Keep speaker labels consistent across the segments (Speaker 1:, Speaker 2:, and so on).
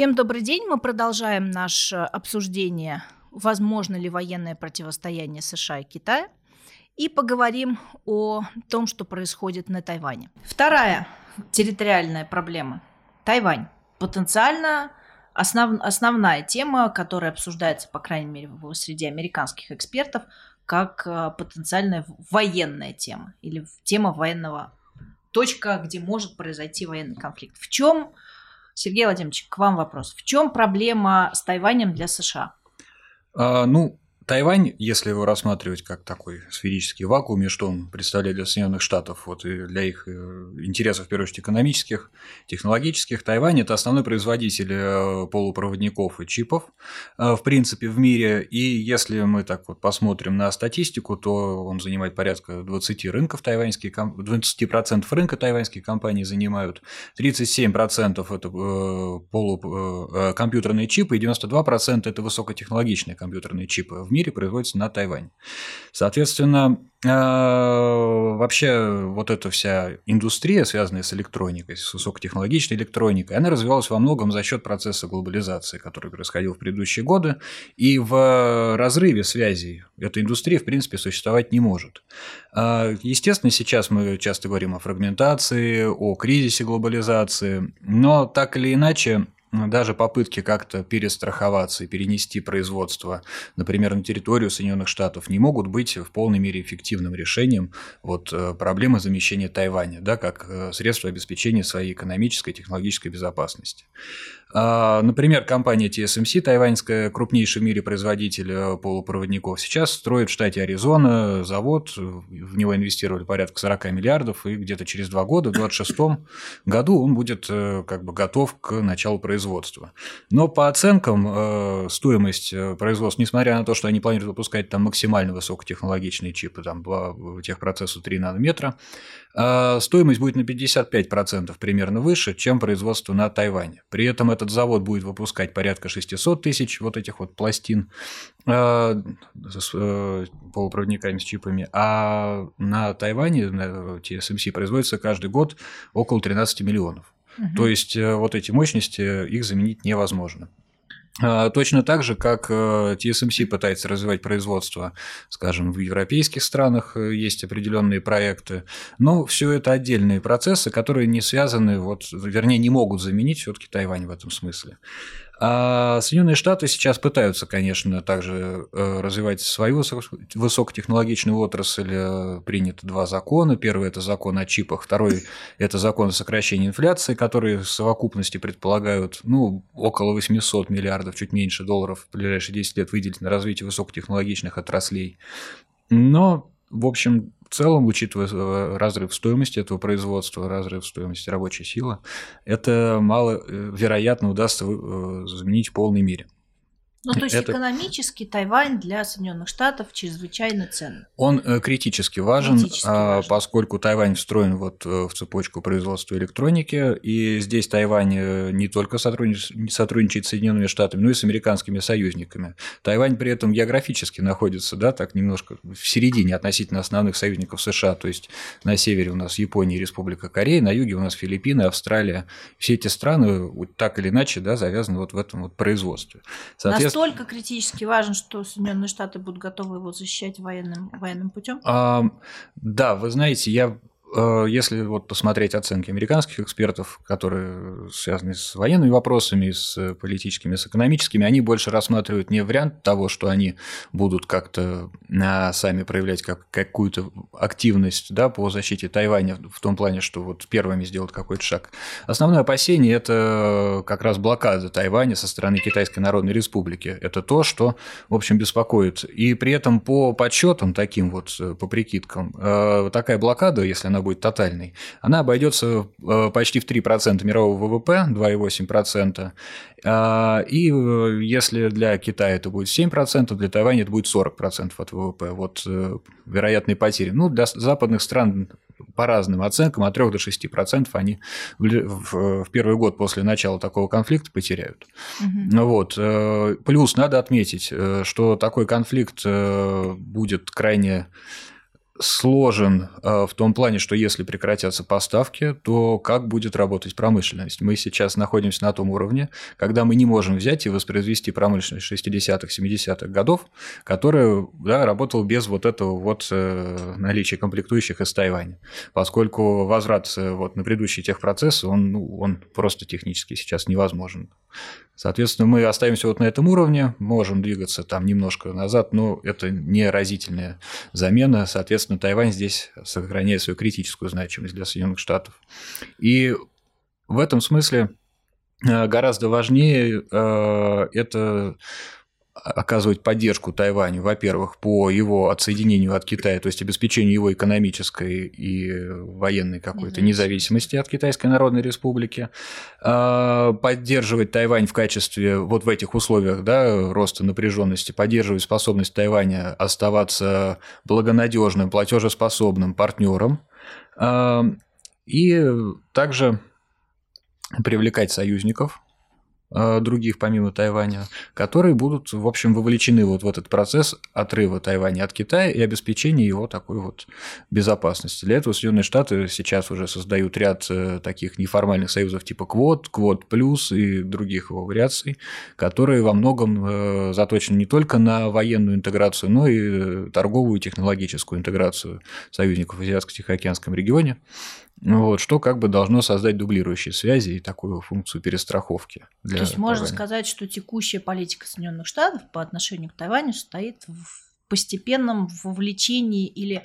Speaker 1: Всем добрый день. Мы продолжаем наше обсуждение, возможно ли военное противостояние США и Китая, и поговорим о том, что происходит на Тайване. Вторая территориальная проблема – Тайвань. Потенциально основ, основная тема, которая обсуждается, по крайней мере, среди американских экспертов, как э, потенциальная военная тема или тема военного точка, где может произойти военный конфликт. В чем Сергей Владимирович, к вам вопрос. В чем проблема с Тайванем для США?
Speaker 2: А, ну, Тайвань, если его рассматривать как такой сферический вакуум, и что он представляет для Соединенных Штатов, вот и для их э, интересов, в первую очередь, экономических, технологических, Тайвань – это основной производитель э, полупроводников и чипов, э, в принципе, в мире. И если мы так вот посмотрим на статистику, то он занимает порядка 20 рынков тайваньские, 20% рынка тайваньские компании занимают, 37% это полукомпьютерные чипы, и 92% это высокотехнологичные компьютерные чипы в мире мире производится на Тайване. Соответственно, э, вообще вот эта вся индустрия, связанная с электроникой, с высокотехнологичной электроникой, она развивалась во многом за счет процесса глобализации, который происходил в предыдущие годы, и в разрыве связей эта индустрия, в принципе, существовать не может. Э, естественно, сейчас мы часто говорим о фрагментации, о кризисе глобализации, но так или иначе, даже попытки как-то перестраховаться и перенести производство, например, на территорию Соединенных Штатов, не могут быть в полной мере эффективным решением вот, э, проблемы замещения Тайваня, да, как э, средство обеспечения своей экономической и технологической безопасности. А, например, компания TSMC, тайваньская, крупнейший в мире производитель э, полупроводников, сейчас строит в штате Аризона завод, в него инвестировали порядка 40 миллиардов, и где-то через два года, в 2026 году, он будет э, как бы готов к началу производства. Но по оценкам э, стоимость производства, несмотря на то, что они планируют выпускать там максимально высокотехнологичные чипы, там техпроцессу 3 нанометра, стоимость будет на 55% примерно выше, чем производство на Тайване. При этом это этот завод будет выпускать порядка 600 тысяч вот этих вот пластин э, с э, полупроводниками, с чипами, а на Тайване на TSMC производится каждый год около 13 миллионов. Угу. То есть э, вот эти мощности их заменить невозможно. А, точно так же, как TSMC пытается развивать производство, скажем, в европейских странах есть определенные проекты, но все это отдельные процессы, которые не связаны, вот, вернее, не могут заменить все-таки Тайвань в этом смысле. А Соединенные Штаты сейчас пытаются, конечно, также э, развивать свою высокотехнологичную отрасль. Э, приняты два закона. Первый – это закон о чипах, второй – это закон о сокращении инфляции, которые в совокупности предполагают ну, около 800 миллиардов, чуть меньше долларов в ближайшие 10 лет выделить на развитие высокотехнологичных отраслей. Но, в общем, в целом, учитывая э, разрыв стоимости этого производства, разрыв стоимости рабочей силы, это мало э, вероятно удастся э, заменить в полной мере.
Speaker 1: Ну, то есть это... экономически Тайвань для Соединенных Штатов чрезвычайно ценный.
Speaker 2: Он э, критически важен, критически а, важен, поскольку Тайвань встроен вот э, в цепочку производства электроники, и здесь Тайвань э, не только сотрудничает, сотрудничает с Соединенными Штатами, но и с американскими союзниками. Тайвань при этом географически находится, да, так немножко в середине относительно основных союзников США, то есть на севере у нас Япония и Республика Корея, на юге у нас Филиппины, Австралия. Все эти страны так или иначе да, завязаны вот в этом вот производстве.
Speaker 1: Соответственно, настолько критически важен, что Соединенные Штаты будут готовы его защищать военным, военным путем?
Speaker 2: А, да, вы знаете, я если вот посмотреть оценки американских экспертов, которые связаны с военными вопросами, с политическими, с экономическими, они больше рассматривают не вариант того, что они будут как-то а, сами проявлять как, какую-то активность да, по защите Тайваня в том плане, что вот первыми сделают какой-то шаг. Основное опасение – это как раз блокада Тайваня со стороны Китайской Народной Республики. Это то, что, в общем, беспокоит. И при этом по подсчетам таким вот, по прикидкам, э, такая блокада, если она будет тотальной, она обойдется э, почти в 3% мирового ВВП, 2,8%. А, и э, если для Китая это будет 7%, для Тайваня это будет 40% от ВВП. Вот э, вероятные потери. Ну, для западных стран по разным оценкам от 3 до 6% они в первый год после начала такого конфликта потеряют. Угу. Вот. Плюс надо отметить, что такой конфликт будет крайне сложен э, в том плане, что если прекратятся поставки, то как будет работать промышленность? Мы сейчас находимся на том уровне, когда мы не можем взять и воспроизвести промышленность 60-х, 70-х годов, которая да, работала без вот этого вот э, наличия комплектующих из Тайваня, поскольку возврат э, вот на предыдущий техпроцесс, он, ну, он просто технически сейчас невозможен. Соответственно, мы остаемся вот на этом уровне, можем двигаться там немножко назад, но это не разительная замена. Соответственно, Тайвань здесь сохраняет свою критическую значимость для Соединенных Штатов. И в этом смысле э, гораздо важнее э, это оказывать поддержку Тайваню, во-первых, по его отсоединению от Китая, то есть обеспечению его экономической и военной какой-то независимости от Китайской Народной Республики, а, поддерживать Тайвань в качестве вот в этих условиях да, роста напряженности, поддерживать способность Тайваня оставаться благонадежным, платежеспособным партнером, а, и также привлекать союзников других помимо Тайваня, которые будут, в общем, вовлечены вот в этот процесс отрыва Тайваня от Китая и обеспечения его такой вот безопасности. Для этого Соединенные Штаты сейчас уже создают ряд э, таких неформальных союзов типа Квот, Квот Плюс и других его вариаций, которые во многом э, заточены не только на военную интеграцию, но и торговую и технологическую интеграцию союзников в Азиатско-Тихоокеанском регионе. Вот, что как бы должно создать дублирующие связи и такую функцию перестраховки.
Speaker 1: Для То есть Тайваня. можно сказать, что текущая политика Соединенных Штатов по отношению к Тайваню состоит в постепенном вовлечении или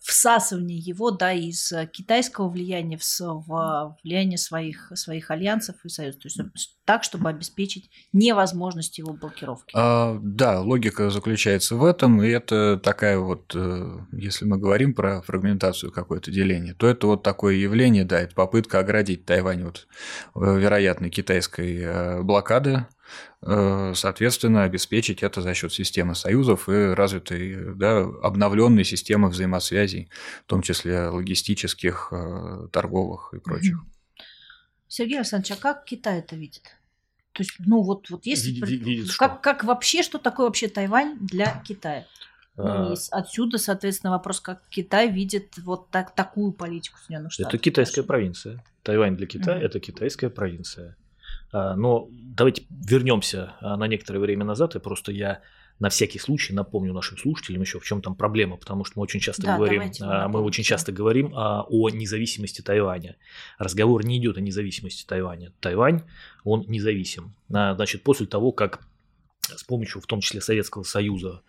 Speaker 1: всасывание его да, из э, китайского влияния в, в влияние своих, своих альянсов и союзов. То есть так, чтобы обеспечить невозможность его блокировки.
Speaker 2: А, да, логика заключается в этом, и это такая вот, э, если мы говорим про фрагментацию какое-то деление, то это вот такое явление, да, это попытка оградить Тайвань от э, вероятной китайской блокады Э, соответственно, обеспечить это за счет системы союзов и развитой, да, обновленной системы взаимосвязей, в том числе логистических, э, торговых и прочих.
Speaker 1: Сергей Александрович, а как Китай это видит? То есть, ну вот, вот если видит, видит, как, что? как вообще, что такое вообще Тайвань для Китая? Ну, а... отсюда, соответственно, вопрос, как Китай видит вот так, такую политику Соединенных Штатов.
Speaker 3: Это китайская провинция. Тайвань для Китая mm-hmm. это китайская провинция. А, но давайте вернемся а, на некоторое время назад, и просто я на всякий случай напомню нашим слушателям еще в чем там проблема, потому что мы очень часто да, говорим, а, мы очень часто говорим о независимости Тайваня. Разговор не идет о независимости Тайваня. Тайвань, он независим. Значит, после того, как с помощью, в том числе Советского Союза,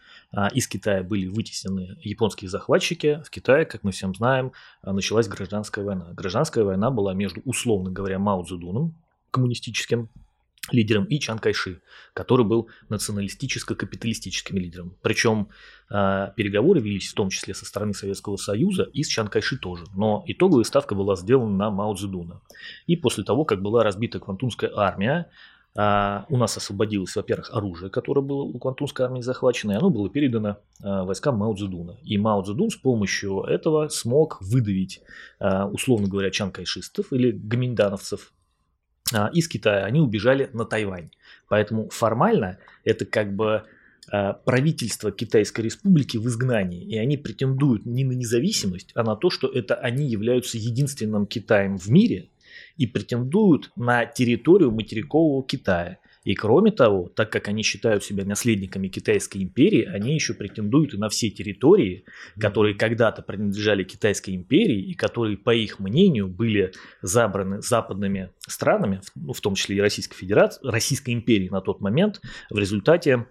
Speaker 3: из Китая были вытеснены японские захватчики, в Китае, как мы всем знаем, началась гражданская война. Гражданская война была между, условно говоря, Мао Цзэдуном, коммунистическим лидером, и Чан Кайши, который был националистическо-капиталистическим лидером. Причем э, переговоры велись в том числе со стороны Советского Союза и с Чан Кайши тоже. Но итоговая ставка была сделана на Мао Цзэдуна. И после того, как была разбита Квантунская армия, э, у нас освободилось, во-первых, оружие, которое было у Квантунской армии захвачено, и оно было передано э, войскам Мао Цзэдуна. И Мао Цзэдун с помощью этого смог выдавить, э, условно говоря, Чан Кайшистов или гаминдановцев а, из Китая, они убежали на Тайвань. Поэтому формально это как бы а, правительство Китайской Республики в изгнании, и они претендуют не на независимость, а на то, что это они являются единственным Китаем в мире и претендуют на территорию материкового Китая. И кроме того, так как они считают себя наследниками Китайской империи, они еще претендуют и на все территории, которые когда-то принадлежали Китайской империи и которые, по их мнению, были забраны западными странами, ну, в том числе и Российской Федерации, Российской империи на тот момент, в результате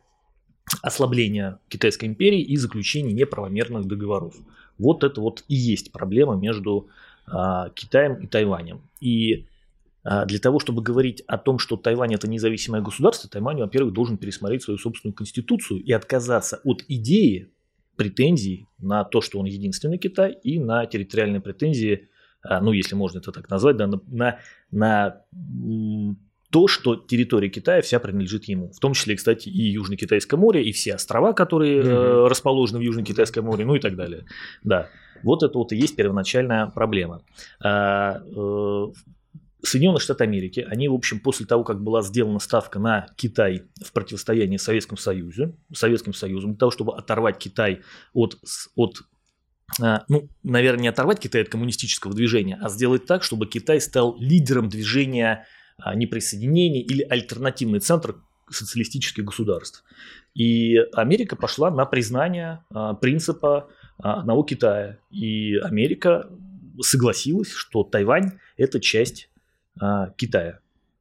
Speaker 3: ослабления Китайской империи и заключения неправомерных договоров. Вот это вот и есть проблема между а, Китаем и Тайванем. И для того, чтобы говорить о том, что Тайвань это независимое государство, Тайвань, во-первых, должен пересмотреть свою собственную конституцию и отказаться от идеи претензий на то, что он единственный Китай, и на территориальные претензии, а, ну, если можно это так назвать, да, на, на, на то, что территория Китая вся принадлежит ему. В том числе, кстати, и Южно-Китайское море, и все острова, которые mm-hmm. расположены в Южно-Китайском море, ну и так далее. Да. Вот это вот и есть первоначальная проблема. А, э, Соединенные Штаты Америки, они, в общем, после того, как была сделана ставка на Китай в противостоянии Советскому Союзу, Советским Союзом, для того, чтобы оторвать Китай от, от а, ну, наверное, не оторвать Китай от коммунистического движения, а сделать так, чтобы Китай стал лидером движения а, неприсоединения или альтернативный центр социалистических государств. И Америка пошла на признание а, принципа одного Китая. И Америка согласилась, что Тайвань – это часть Китая.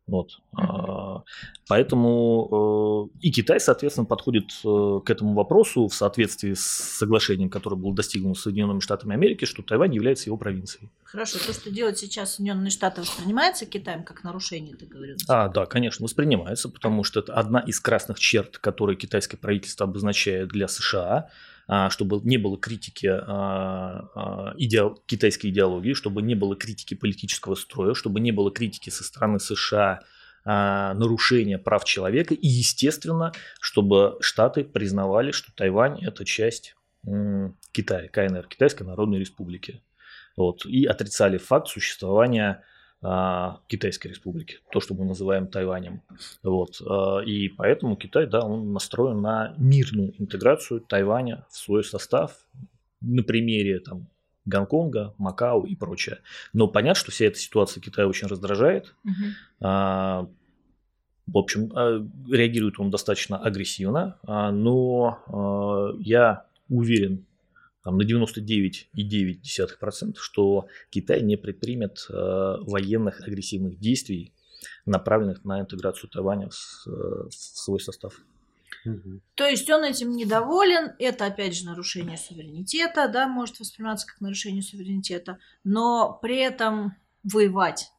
Speaker 3: Вот. А, поэтому э, и Китай, соответственно, подходит э, к этому вопросу в соответствии с соглашением, которое было достигнуто Соединенными Штатами Америки, что Тайвань является его провинцией.
Speaker 1: Хорошо, то, что делают сейчас Соединенные Штаты, воспринимается Китаем как нарушение договоренности?
Speaker 3: А, да, конечно, воспринимается, потому что это одна из красных черт, которые китайское правительство обозначает для США а, чтобы не было критики а, идеал, китайской идеологии, чтобы не было критики политического строя, чтобы не было критики со стороны США нарушения прав человека и, естественно, чтобы Штаты признавали, что Тайвань – это часть Китая, КНР, Китайской Народной Республики. Вот, и отрицали факт существования а, Китайской Республики, то, что мы называем Тайванем. Вот. А, и поэтому Китай, да, он настроен на мирную интеграцию Тайваня в свой состав на примере там, Гонконга, Макао и прочее. Но понятно, что вся эта ситуация Китая очень раздражает. Угу. В общем, реагирует он достаточно агрессивно, но я уверен там, на 99,9%, что Китай не предпримет э, военных агрессивных действий, направленных на интеграцию Тайваня в, в свой состав.
Speaker 1: То есть он этим недоволен, это опять же нарушение суверенитета, да, может восприниматься как нарушение суверенитета, но при этом воевать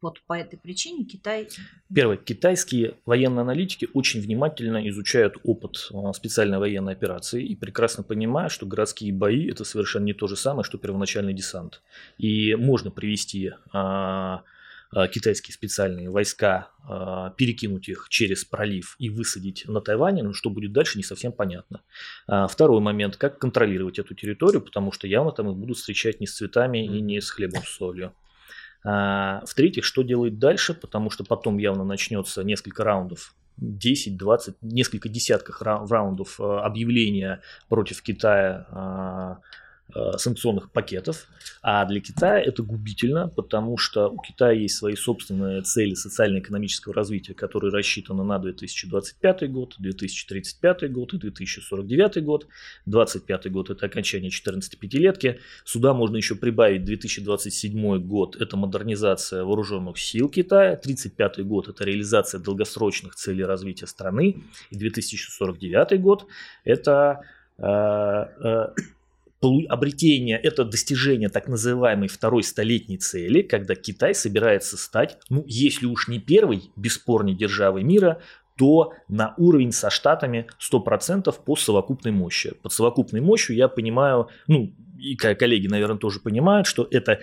Speaker 1: вот по этой причине Китай...
Speaker 3: Первое. Китайские военные аналитики очень внимательно изучают опыт а, специальной военной операции и прекрасно понимают, что городские бои это совершенно не то же самое, что первоначальный десант. И можно привести а, а, китайские специальные войска, а, перекинуть их через пролив и высадить на Тайване, но что будет дальше, не совсем понятно. Второй момент, как контролировать эту территорию, потому что явно там их будут встречать не с цветами и не с хлебом с солью. А, в-третьих, что делать дальше, потому что потом явно начнется несколько раундов 10, 20, несколько десятков раундов а, объявления против Китая а, Э, санкционных пакетов. А для Китая это губительно, потому что у Китая есть свои собственные цели социально-экономического развития, которые рассчитаны на 2025 год, 2035 год и 2049 год. 2025 год это окончание 14 пятилетки. Сюда можно еще прибавить 2027 год, это модернизация вооруженных сил Китая. 35 год это реализация долгосрочных целей развития страны. И 2049 год это э, э, обретение, это достижение так называемой второй столетней цели, когда Китай собирается стать, ну, если уж не первой бесспорной державой мира, то на уровень со Штатами 100% по совокупной мощи. Под совокупной мощью я понимаю, ну, и коллеги, наверное, тоже понимают, что это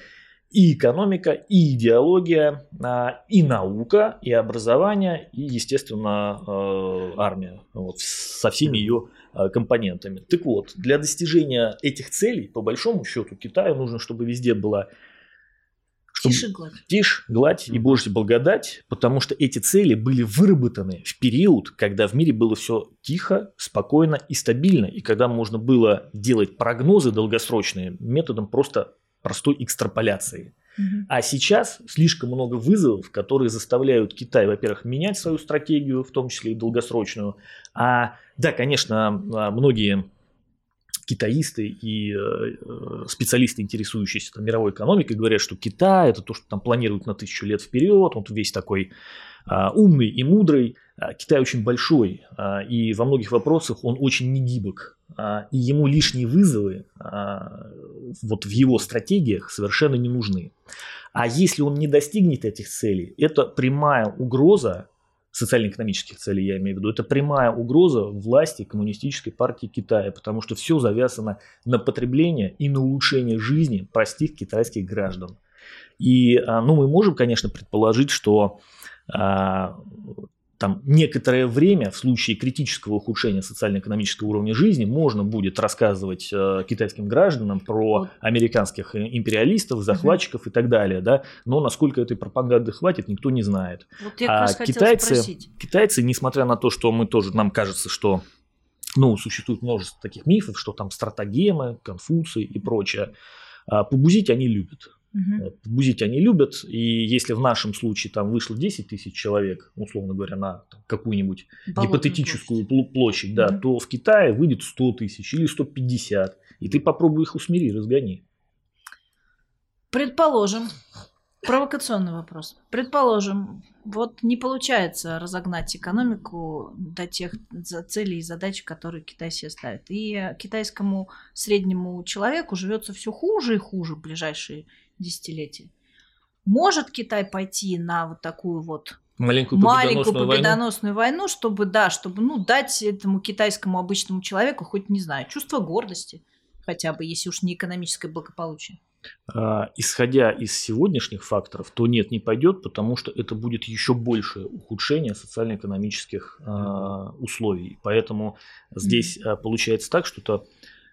Speaker 3: и экономика, и идеология, а, и наука, и образование, и, естественно, э, армия вот, со всеми ее компонентами. Так вот, для достижения этих целей, по большому счету, Китаю нужно, чтобы везде была
Speaker 1: Тише гладь.
Speaker 3: Тишь, гладь и Божья благодать, потому что эти цели были выработаны в период, когда в мире было все тихо, спокойно и стабильно, и когда можно было делать прогнозы долгосрочные методом просто простой экстраполяции. А сейчас слишком много вызовов, которые заставляют Китай, во-первых, менять свою стратегию, в том числе и долгосрочную. А да, конечно, а, многие китаисты и э, э, специалисты, интересующиеся там, мировой экономикой, говорят, что Китай это то, что там планируют на тысячу лет вперед, он весь такой а, умный и мудрый. А, Китай очень большой, а, и во многих вопросах он очень негибок. А, и ему лишние вызовы а, вот в его стратегиях совершенно не нужны. А если он не достигнет этих целей, это прямая угроза социально-экономических целей, я имею в виду, это прямая угроза власти коммунистической партии Китая, потому что все завязано на потребление и на улучшение жизни простых китайских граждан. И а, ну, мы можем, конечно, предположить, что там некоторое время в случае критического ухудшения социально-экономического уровня жизни можно будет рассказывать э, китайским гражданам про американских империалистов, захватчиков угу. и так далее, да, но насколько этой пропаганды хватит, никто не знает.
Speaker 1: Вот а
Speaker 3: китайцы, китайцы, несмотря на то, что мы тоже нам кажется, что ну, существует множество таких мифов, что там стратагемы, Конфуций и прочее. А побузить они любят. Угу. Бузить они любят, и если в нашем случае там вышло 10 тысяч человек, условно говоря, на какую-нибудь Болотную гипотетическую площадь, площадь да, угу. то в Китае выйдет 100 тысяч или 150, и ты попробуй их усмири, разгони.
Speaker 1: Предположим, провокационный вопрос. Предположим, вот не получается разогнать экономику до тех целей и задач, которые Китай себе ставит. И китайскому среднему человеку живется все хуже и хуже в ближайшие десятилетия. Может Китай пойти на вот такую вот
Speaker 3: маленькую
Speaker 1: маленькую победоносную войну? войну, чтобы, да, чтобы, ну, дать этому китайскому обычному человеку хоть, не знаю, чувство гордости, хотя бы, если уж не экономическое благополучие.
Speaker 3: А, исходя из сегодняшних факторов, то нет, не пойдет, потому что это будет еще большее ухудшение социально-экономических а, условий. Поэтому здесь а, получается так, что то а,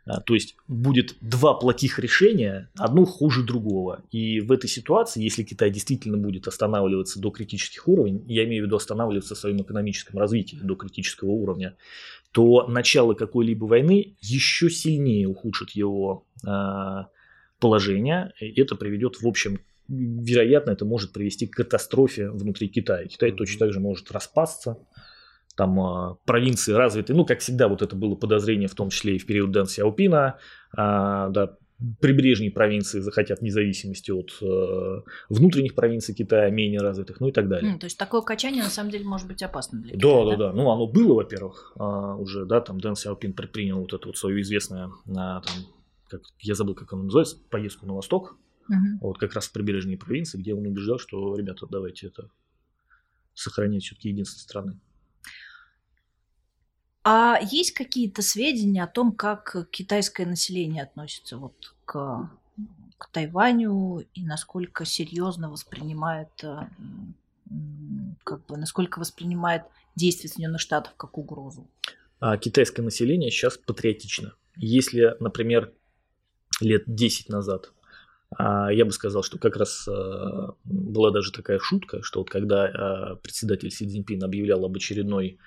Speaker 3: то есть будет два плохих решения, одно хуже другого. И в этой ситуации, если Китай действительно будет останавливаться до критических уровней, я имею в виду останавливаться в своем экономическом развитии до критического уровня, то начало какой-либо войны еще сильнее ухудшит его э, положение. И это приведет, в общем, вероятно, это может привести к катастрофе внутри Китая. Китай точно так же может распасться, там а, провинции развиты, ну, как всегда, вот это было подозрение, в том числе и в период Дэн Сяопина, а, да, прибрежные провинции захотят независимости от э, внутренних провинций Китая, менее развитых, ну и так далее.
Speaker 1: Mm, то есть такое качание на самом деле может быть опасно для
Speaker 3: Китая. Да, да, да. Ну, оно было, во-первых, э, уже, да, там Дэн Сяопин предпринял вот это вот свое известное, э, там, как, я забыл, как оно называется, поездку на восток, uh вот как раз в прибрежные провинции, где он убеждал, что, ребята, давайте это сохранять все-таки единство страны.
Speaker 1: А есть какие-то сведения о том, как китайское население относится вот к, к Тайваню и насколько серьезно воспринимает, э, как бы, насколько воспринимает действия Соединенных Штатов как угрозу?
Speaker 3: А китайское население сейчас патриотично. Если, например, лет 10 назад я бы сказал, что как раз а, была даже такая шутка, что вот когда а, председатель Си Цзиньпин объявлял об очередной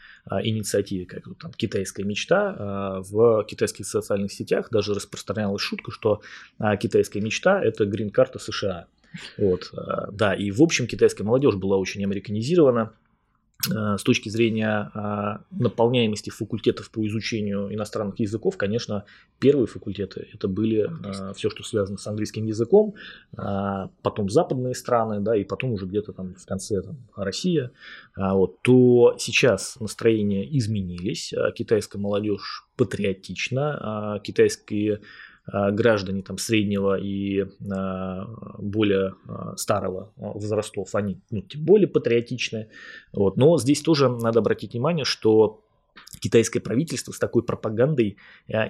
Speaker 3: инициативе, как вот там китайская мечта, в китайских социальных сетях даже распространялась шутка, что китайская мечта – это грин-карта США. Вот, да, и в общем китайская молодежь была очень американизирована, Э, с точки зрения а, наполняемости факультетов по изучению иностранных языков, конечно, первые факультеты это были а, все, что связано с английским языком, а, потом западные страны, да, и потом уже где-то там в конце там, Россия, вот, то сейчас настроения изменились, китайская молодежь патриотична, китайские а, граждане там, среднего и а, более а, старого возрастов, они ну, более патриотичны. Вот. Но здесь тоже надо обратить внимание, что китайское правительство с такой пропагандой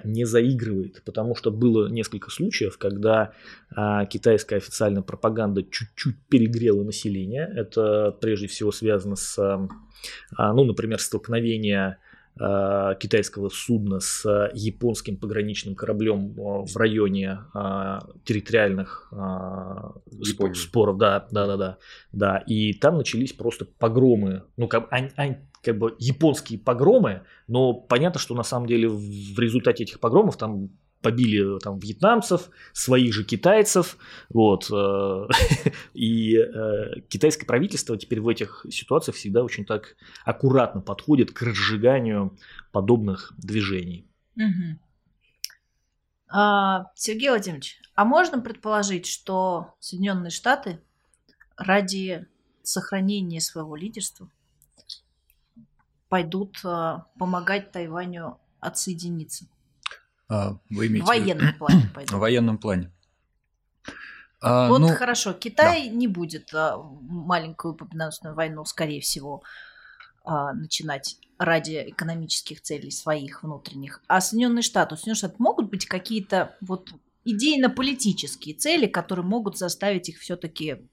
Speaker 3: не заигрывает, потому что было несколько случаев, когда китайская официальная пропаганда чуть-чуть перегрела население. Это прежде всего связано с, ну, например, столкновение китайского судна с японским пограничным кораблем э, в районе э, территориальных Японии. споров, да, да, да, да, да, и там начались просто погромы, ну как, они, они, как бы японские погромы, но понятно, что на самом деле в результате этих погромов там побили там вьетнамцев, своих же китайцев, вот, э, и э, китайское правительство теперь в этих ситуациях всегда очень так аккуратно подходит к разжиганию подобных движений.
Speaker 1: А, Сергей Владимирович, а можно предположить, что Соединенные Штаты ради сохранения своего лидерства пойдут помогать Тайваню отсоединиться?
Speaker 2: А, вы имеете
Speaker 1: в военном плане.
Speaker 2: В военном плане.
Speaker 1: А, вот ну, хорошо, Китай да. не будет а, маленькую победоносную войну, скорее всего, а, начинать ради экономических целей своих внутренних. А Соединенные Штаты, у Соединенных Штатов могут быть какие-то вот идейно-политические цели, которые могут заставить их все-таки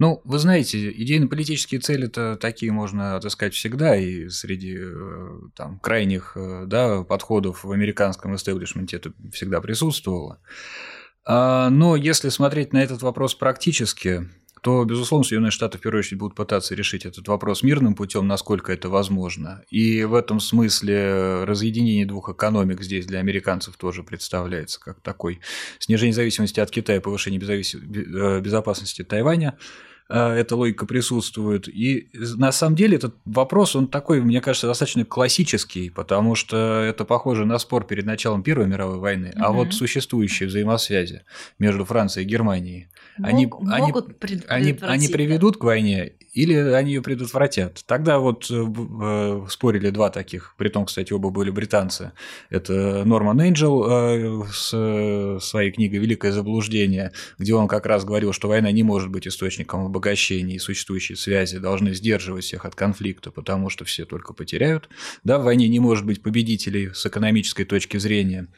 Speaker 2: ну, вы знаете, идейно-политические цели-то такие можно отыскать всегда, и среди э, там, крайних э, да, подходов в американском истеблишменте это всегда присутствовало. А, но если смотреть на этот вопрос практически, то, безусловно, Соединенные Штаты в первую очередь будут пытаться решить этот вопрос мирным путем, насколько это возможно. И в этом смысле разъединение двух экономик здесь для американцев тоже представляется как такой снижение зависимости от Китая, повышение э, безопасности Тайваня эта логика присутствует. И на самом деле этот вопрос, он такой, мне кажется, достаточно классический, потому что это похоже на спор перед началом Первой мировой войны, угу. а вот существующие взаимосвязи между Францией и Германией, Мог, они, могут они, они, они приведут к войне или они ее предотвратят. Тогда вот э, э, спорили два таких, при том, кстати, оба были британцы. Это Норман Энджел э, с своей книгой «Великое заблуждение», где он как раз говорил, что война не может быть источником обогащения, и существующие связи должны сдерживать всех от конфликта, потому что все только потеряют. Да, в войне не может быть победителей с экономической точки зрения.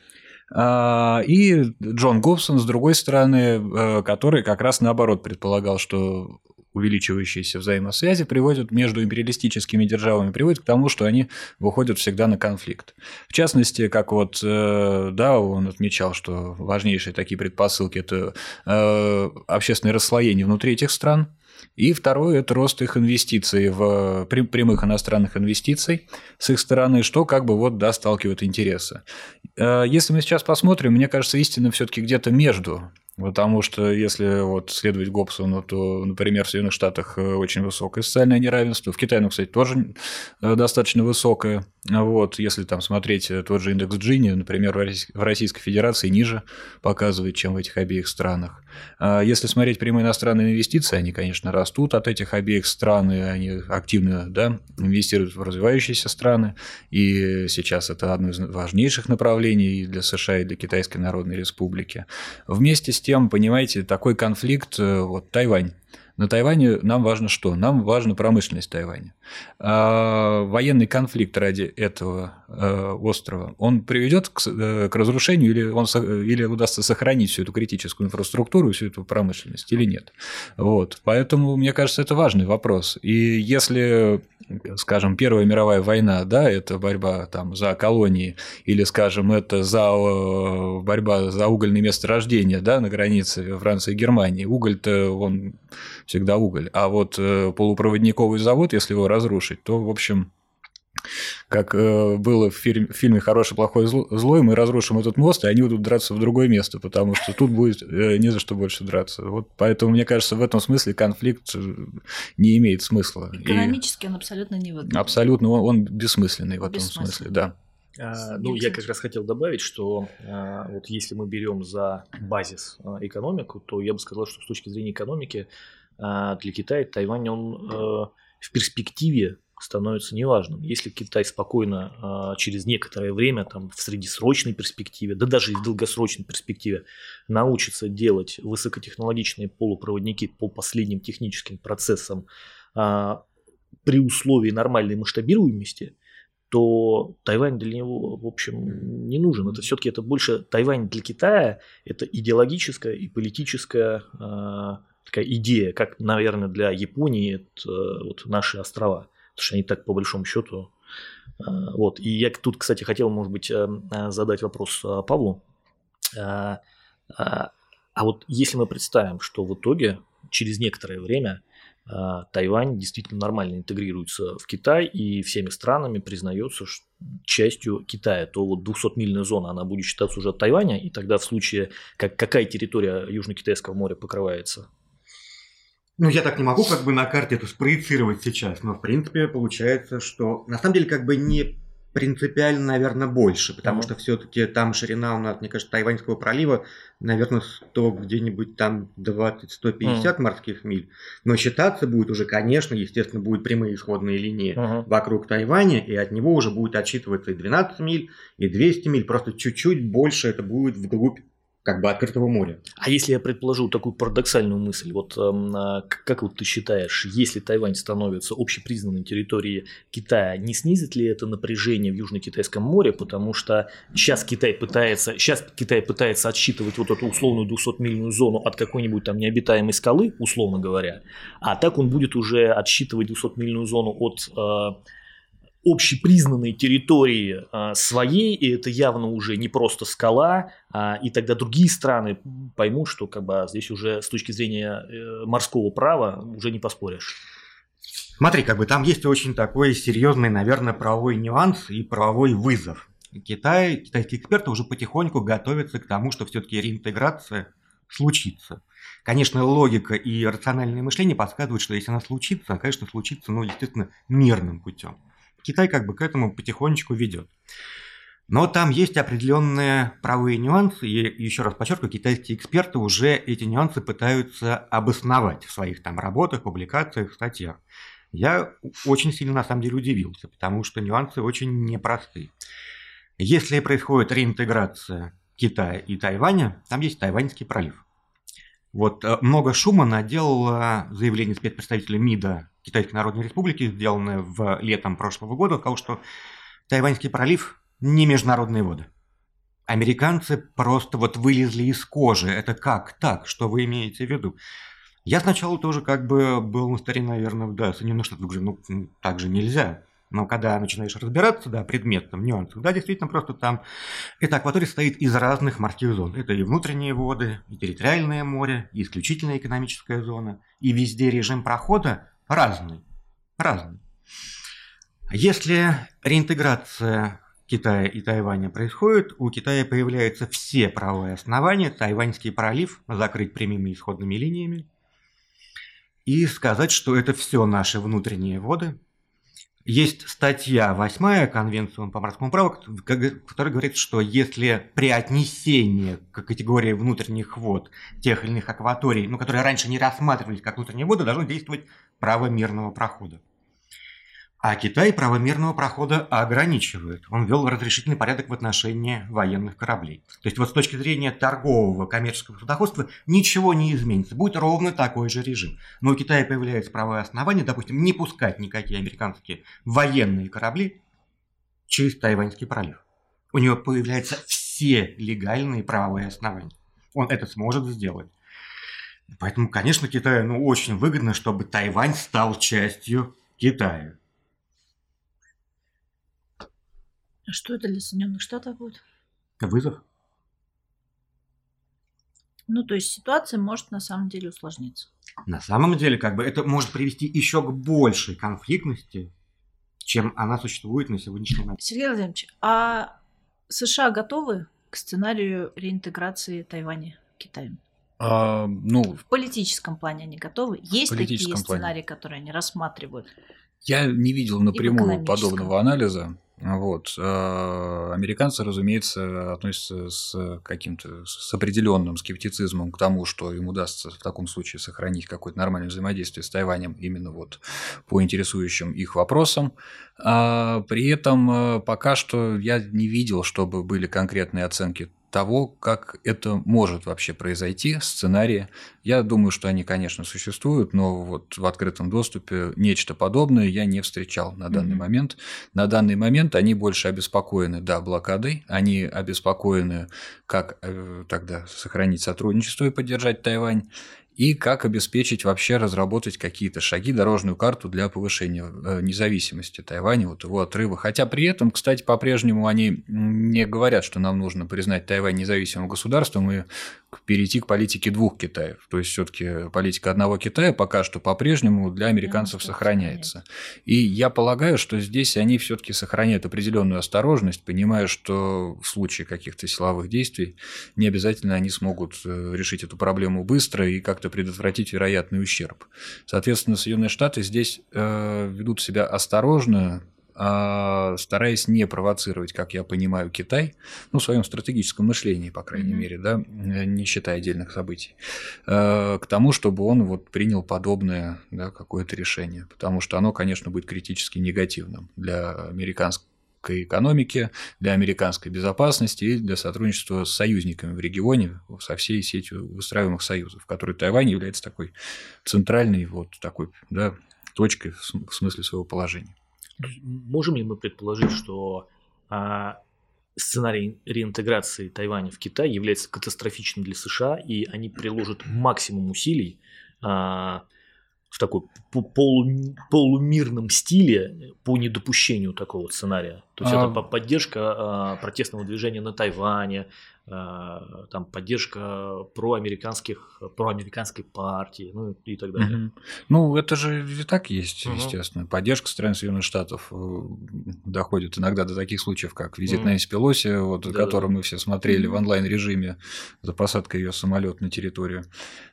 Speaker 2: А, и Джон Гобсон, с другой стороны, который как раз наоборот предполагал, что увеличивающиеся взаимосвязи приводят между империалистическими державами приводят к тому, что они выходят всегда на конфликт. В частности, как вот, э, да, он отмечал, что важнейшие такие предпосылки – это э, общественное расслоение внутри этих стран, и второе – это рост их инвестиций, в прямых иностранных инвестиций с их стороны, что как бы вот, да, сталкивает интересы. Э, если мы сейчас посмотрим, мне кажется, истина все таки где-то между Потому что если вот следовать Гобсону, то, например, в Соединенных Штатах э, очень высокое социальное неравенство, в Китае, ну, кстати, тоже э, достаточно высокое. Вот, если там смотреть э, тот же индекс Джини, например, в Российской Федерации ниже показывает, чем в этих обеих странах. А если смотреть прямые иностранные инвестиции, они, конечно, растут от этих обеих стран, и они активно да, инвестируют в развивающиеся страны, и сейчас это одно из важнейших направлений для США и для Китайской Народной Республики. Вместе с тем, понимаете, такой конфликт, э, вот Тайвань, на Тайване нам важно что? Нам важна промышленность Тайваня. А военный конфликт ради этого э, острова, он приведет к, э, к разрушению или, он, или удастся сохранить всю эту критическую инфраструктуру, всю эту промышленность или нет? Вот. Поэтому, мне кажется, это важный вопрос. И если, скажем, Первая мировая война, да, это борьба там, за колонии, или, скажем, это за э, борьба за угольные месторождения да, на границе Франции и Германии, уголь-то он всегда уголь. А вот э, полупроводниковый завод, если его разрушить, то, в общем, как э, было в фильме «Хороший, плохой, злой», мы разрушим этот мост, и они будут драться в другое место, потому что тут будет э, не за что больше драться. Вот поэтому, мне кажется, в этом смысле конфликт не имеет смысла.
Speaker 1: Экономически и... он абсолютно не выгоден.
Speaker 2: Абсолютно, он, он бессмысленный в этом смысле, да.
Speaker 3: А, ну, я как раз хотел добавить, что а, вот если мы берем за базис а, экономику, то я бы сказал, что с точки зрения экономики а для Китая Тайвань, он э, в перспективе становится неважным. Если Китай спокойно а, через некоторое время, там, в среднесрочной перспективе, да даже и в долгосрочной перспективе, научится делать высокотехнологичные полупроводники по последним техническим процессам а, при условии нормальной масштабируемости, то Тайвань для него, в общем, не нужен. Это все-таки это больше Тайвань для Китая, это идеологическая и политическая такая идея, как, наверное, для Японии это вот наши острова. Потому что они так, по большому счету. А, вот. И я тут, кстати, хотел, может быть, э, задать вопрос э, Павлу. А вот если мы представим, что в итоге через некоторое время Тайвань действительно нормально интегрируется в Китай и всеми странами признается частью Китая, то вот 200-мильная зона, она будет считаться уже от Тайваня, и тогда в случае, как, какая территория Южно-Китайского моря покрывается?
Speaker 4: Ну, я так не могу как бы на карте это спроецировать сейчас, но в принципе получается, что на самом деле как бы не принципиально, наверное, больше, потому mm-hmm. что все-таки там ширина у нас, мне кажется, Тайваньского пролива, наверное, 100 где-нибудь там 20-150 mm-hmm. морских миль. Но считаться будет уже, конечно, естественно, будут прямые исходные линии mm-hmm. вокруг Тайваня, и от него уже будет отсчитываться и 12 миль, и 200 миль, просто чуть-чуть больше это будет вглубь как бы открытого моря.
Speaker 3: А если я предположу такую парадоксальную мысль, вот э, как вот ты считаешь, если Тайвань становится общепризнанной территорией Китая, не снизит ли это напряжение в Южно-Китайском море, потому что сейчас Китай пытается, сейчас Китай пытается отсчитывать вот эту условную 200-мильную зону от какой-нибудь там необитаемой скалы, условно говоря, а так он будет уже отсчитывать 200-мильную зону от э, общепризнанной территории а, своей, и это явно уже не просто скала, а, и тогда другие страны поймут, что как бы здесь уже с точки зрения э, морского права уже не поспоришь.
Speaker 4: Смотри, как бы там есть очень такой серьезный, наверное, правовой нюанс и правовой вызов. Китай, китайские эксперты уже потихоньку готовятся к тому, что все-таки реинтеграция случится. Конечно, логика и рациональное мышление подсказывают, что если она случится, она, конечно, случится, ну, естественно, мирным путем. Китай как бы к этому потихонечку ведет. Но там есть определенные правовые нюансы, и еще раз подчеркиваю, китайские эксперты уже эти нюансы пытаются обосновать в своих там работах, публикациях, статьях. Я очень сильно на самом деле удивился, потому что нюансы очень непростые. Если происходит реинтеграция Китая и Тайваня, там есть Тайваньский пролив. Вот э, много шума наделало заявление спецпредставителя МИДа Китайской Народной Республики, сделанное в летом прошлого года, сказал, что Тайваньский пролив не международные воды. Американцы просто вот вылезли из кожи. Это как так? Что вы имеете в виду? Я сначала тоже как бы был на стороне, наверное, да, Соединенных Штатов. Говорю, ну, так же нельзя. Но когда начинаешь разбираться, да, предметом, нюансах, да, действительно, просто там эта акватория состоит из разных морских зон. Это и внутренние воды, и территориальное море, и исключительная экономическая зона. И везде режим прохода разный. Разный. Если реинтеграция Китая и Тайваня происходит, у Китая появляются все правовые основания Тайваньский пролив закрыть прямыми исходными линиями и сказать, что это все наши внутренние воды – есть статья 8 Конвенции по морскому праву, которая говорит, что если при отнесении к категории внутренних вод тех или иных акваторий, ну, которые раньше не рассматривались как внутренние воды, должно действовать право мирного прохода. А Китай правомерного прохода ограничивает. Он ввел разрешительный порядок в отношении военных кораблей. То есть вот с точки зрения торгового коммерческого судоходства ничего не изменится. Будет ровно такой же режим. Но у Китая появляется правое основание, допустим, не пускать никакие американские военные корабли через Тайваньский пролив. У него появляются все легальные правовые основания. Он это сможет сделать. Поэтому, конечно, Китаю ну, очень выгодно, чтобы Тайвань стал частью Китая.
Speaker 1: А что это для Соединенных Штатов будет?
Speaker 4: Вызов.
Speaker 1: Ну, то есть ситуация может на самом деле усложниться.
Speaker 4: На самом деле, как бы это может привести еще к большей конфликтности, чем она существует на сегодняшний момент.
Speaker 1: Сергей Владимирович, а США готовы к сценарию реинтеграции Тайваня Китаем?
Speaker 2: А, ну,
Speaker 1: в политическом плане они готовы? Есть такие плане. сценарии, которые они рассматривают?
Speaker 2: Я не видел напрямую подобного анализа. Вот. А, американцы, разумеется, относятся с каким-то с определенным скептицизмом к тому, что им удастся в таком случае сохранить какое-то нормальное взаимодействие с Тайванем именно вот по интересующим их вопросам. А при этом а, пока что я не видел, чтобы были конкретные оценки того, как это может вообще произойти, сценарии. Я думаю, что они, конечно, существуют, но вот в открытом доступе нечто подобное я не встречал на данный mm-hmm. момент. На данный момент они больше обеспокоены, да, блокадой, они обеспокоены, как э, тогда сохранить сотрудничество и поддержать Тайвань, и как обеспечить вообще разработать какие-то шаги, дорожную карту для повышения э, независимости Тайваня, вот его отрыва. Хотя при этом, кстати, по-прежнему они не говорят, что нам нужно признать Тайвань независимым государством и перейти к политике двух Китаев. То есть все-таки политика одного Китая пока что по-прежнему для американцев да, сохраняется. И я полагаю, что здесь они все-таки сохраняют определенную осторожность, понимая, что в случае каких-то силовых действий не обязательно они смогут э, решить эту проблему быстро и как-то предотвратить вероятный ущерб. Соответственно, Соединенные Штаты здесь э, ведут себя осторожно, а, стараясь не провоцировать, как я понимаю, Китай, ну, в своем стратегическом мышлении, по крайней mm-hmm. мере, да, не считая отдельных событий, э, к тому, чтобы он вот принял подобное да, какое-то решение, потому что оно, конечно, будет критически негативным для американской экономики, для американской безопасности и для сотрудничества с союзниками в регионе, со всей сетью выстраиваемых союзов, в которой Тайвань является такой центральной вот такой да, точкой в смысле своего положения.
Speaker 3: Можем ли мы предположить, что а, сценарий реинтеграции Тайваня в Китай является катастрофичным для США, и они приложат максимум усилий а, в такой полу, полумирном стиле по недопущению такого сценария. То есть а... это поддержка а, протестного движения на Тайване, а, там поддержка проамериканских, проамериканской партии, ну и так далее.
Speaker 2: Угу. Ну, это же и так есть, угу. естественно. Поддержка стран Соединенных Штатов э, доходит иногда до таких случаев, как визит угу. Нэнси Пелоси, вот, да, который да. мы все смотрели в онлайн-режиме за посадкой ее самолет на территорию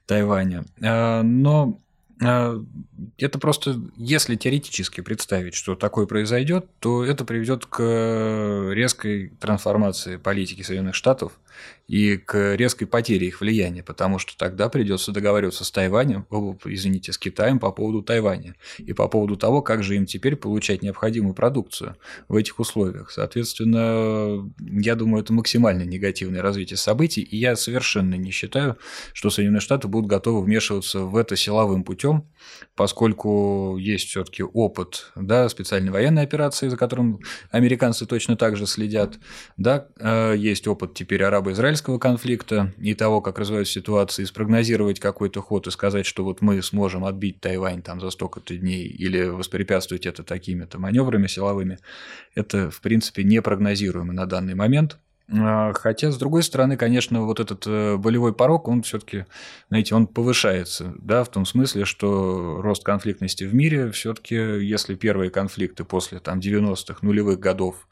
Speaker 2: Тайваня. А, но это просто, если теоретически представить, что такое произойдет, то это приведет к резкой трансформации политики Соединенных Штатов и к резкой потере их влияния, потому что тогда придется договариваться с Тайванем, извините, с Китаем по поводу Тайваня и по поводу того, как же им теперь получать необходимую продукцию в этих условиях. Соответственно, я думаю, это максимально негативное развитие событий, и я совершенно не считаю, что Соединенные Штаты будут готовы вмешиваться в это силовым путем, поскольку есть все-таки опыт да, специальной военной операции, за которым американцы точно так же следят, да, э, есть опыт теперь арабо-израильского конфликта и того, как развиваются ситуации, спрогнозировать какой-то ход и сказать, что вот мы сможем отбить Тайвань там за столько-то дней или воспрепятствовать это такими-то маневрами силовыми, это, в принципе, непрогнозируемо на данный момент – а, хотя, с другой стороны, конечно, вот этот э, болевой порог, он все-таки, знаете, он повышается, да, в том смысле, что рост конфликтности в мире все-таки, если первые конфликты после там 90-х, нулевых годов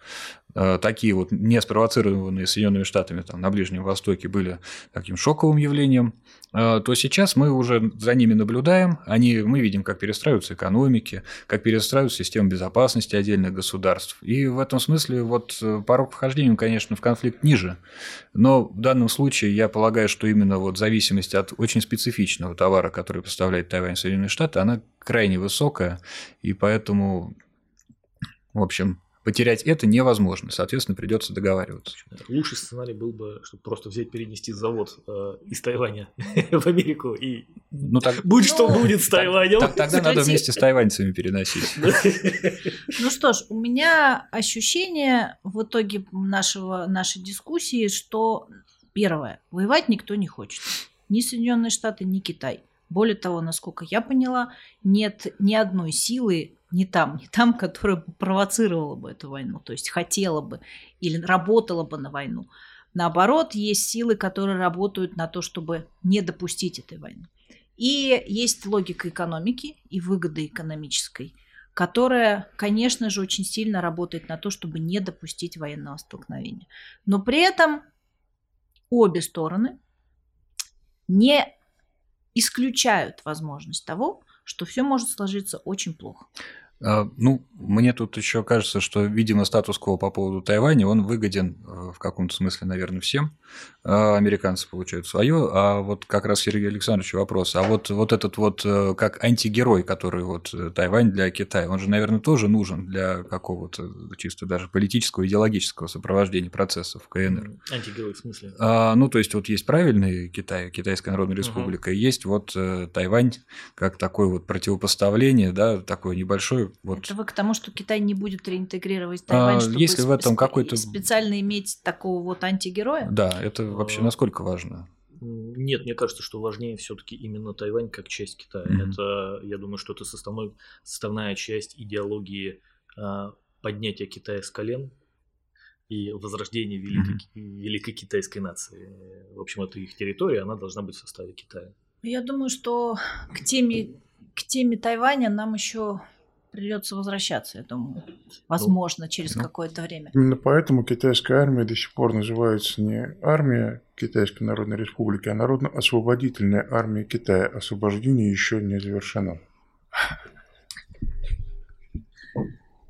Speaker 2: такие вот не спровоцированные Соединенными Штатами там, на Ближнем Востоке были таким шоковым явлением, э, то сейчас мы уже за ними наблюдаем, они, мы видим, как перестраиваются экономики, как перестраиваются системы безопасности отдельных государств. И в этом смысле вот э, порог вхождения, конечно, в конфликт ниже. Но в данном случае я полагаю, что именно вот зависимость от очень специфичного товара, который поставляет Тайвань Соединенные Штаты, она крайне высокая, и поэтому, в общем, Потерять это невозможно, соответственно, придется договариваться.
Speaker 3: Лучший сценарий был бы, чтобы просто взять, перенести завод э, из Тайваня в Америку и ну, так... будь ну, что будет с Тайванем.
Speaker 2: Так, тогда надо вместе с тайваньцами переносить.
Speaker 1: Ну что ж, у меня ощущение в итоге нашего, нашей дискуссии, что первое, воевать никто не хочет. Ни Соединенные Штаты, ни Китай. Более того, насколько я поняла, нет ни одной силы не там, не там, которая провоцировала бы эту войну, то есть хотела бы или работала бы на войну. Наоборот, есть силы, которые работают на то, чтобы не допустить этой войны. И есть логика экономики и выгода экономической, которая, конечно же, очень сильно работает на то, чтобы не допустить военного столкновения. Но при этом обе стороны не исключают возможность того, что все может сложиться очень плохо.
Speaker 2: А, ну, мне тут еще кажется, что, видимо, статус-кво по поводу Тайваня, он выгоден э, в каком-то смысле, наверное, всем. А американцы получают свое, а вот как раз Сергей Александрович вопрос. А вот, вот этот вот э, как антигерой, который вот э, Тайвань для Китая, он же, наверное, тоже нужен для какого-то чисто даже политического, идеологического сопровождения процессов КНР.
Speaker 3: Антигерой в смысле?
Speaker 2: А, ну, то есть, вот есть правильный Китай, Китайская Народная Республика, угу. и есть вот Тайвань как такое вот противопоставление, да, такое небольшое вот...
Speaker 1: Это вы к тому, что Китай не будет реинтегрировать Тайвань, а, чтобы
Speaker 2: если в этом какой-то...
Speaker 1: специально иметь такого вот антигероя?
Speaker 2: Да, это вообще насколько важно?
Speaker 3: Нет, мне кажется, что важнее все-таки именно Тайвань как часть Китая. Mm-hmm. Это, я думаю, что это составной, составная часть идеологии э, поднятия Китая с колен и возрождения великой, mm-hmm. великой китайской нации. В общем, это их территория, она должна быть в составе Китая.
Speaker 1: Я думаю, что к теме, к теме Тайваня нам еще придется возвращаться, я думаю. Возможно, ну, через ну, какое-то время.
Speaker 5: Именно поэтому китайская армия до сих пор называется не армия Китайской Народной Республики, а Народно-освободительная армия Китая. Освобождение еще не завершено.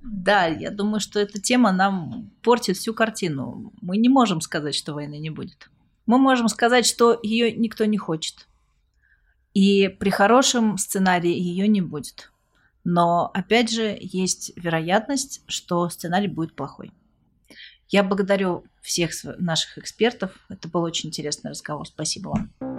Speaker 1: Да, я думаю, что эта тема нам портит всю картину. Мы не можем сказать, что войны не будет. Мы можем сказать, что ее никто не хочет. И при хорошем сценарии ее не будет. Но, опять же, есть вероятность, что сценарий будет плохой. Я благодарю всех наших экспертов. Это был очень интересный разговор. Спасибо вам.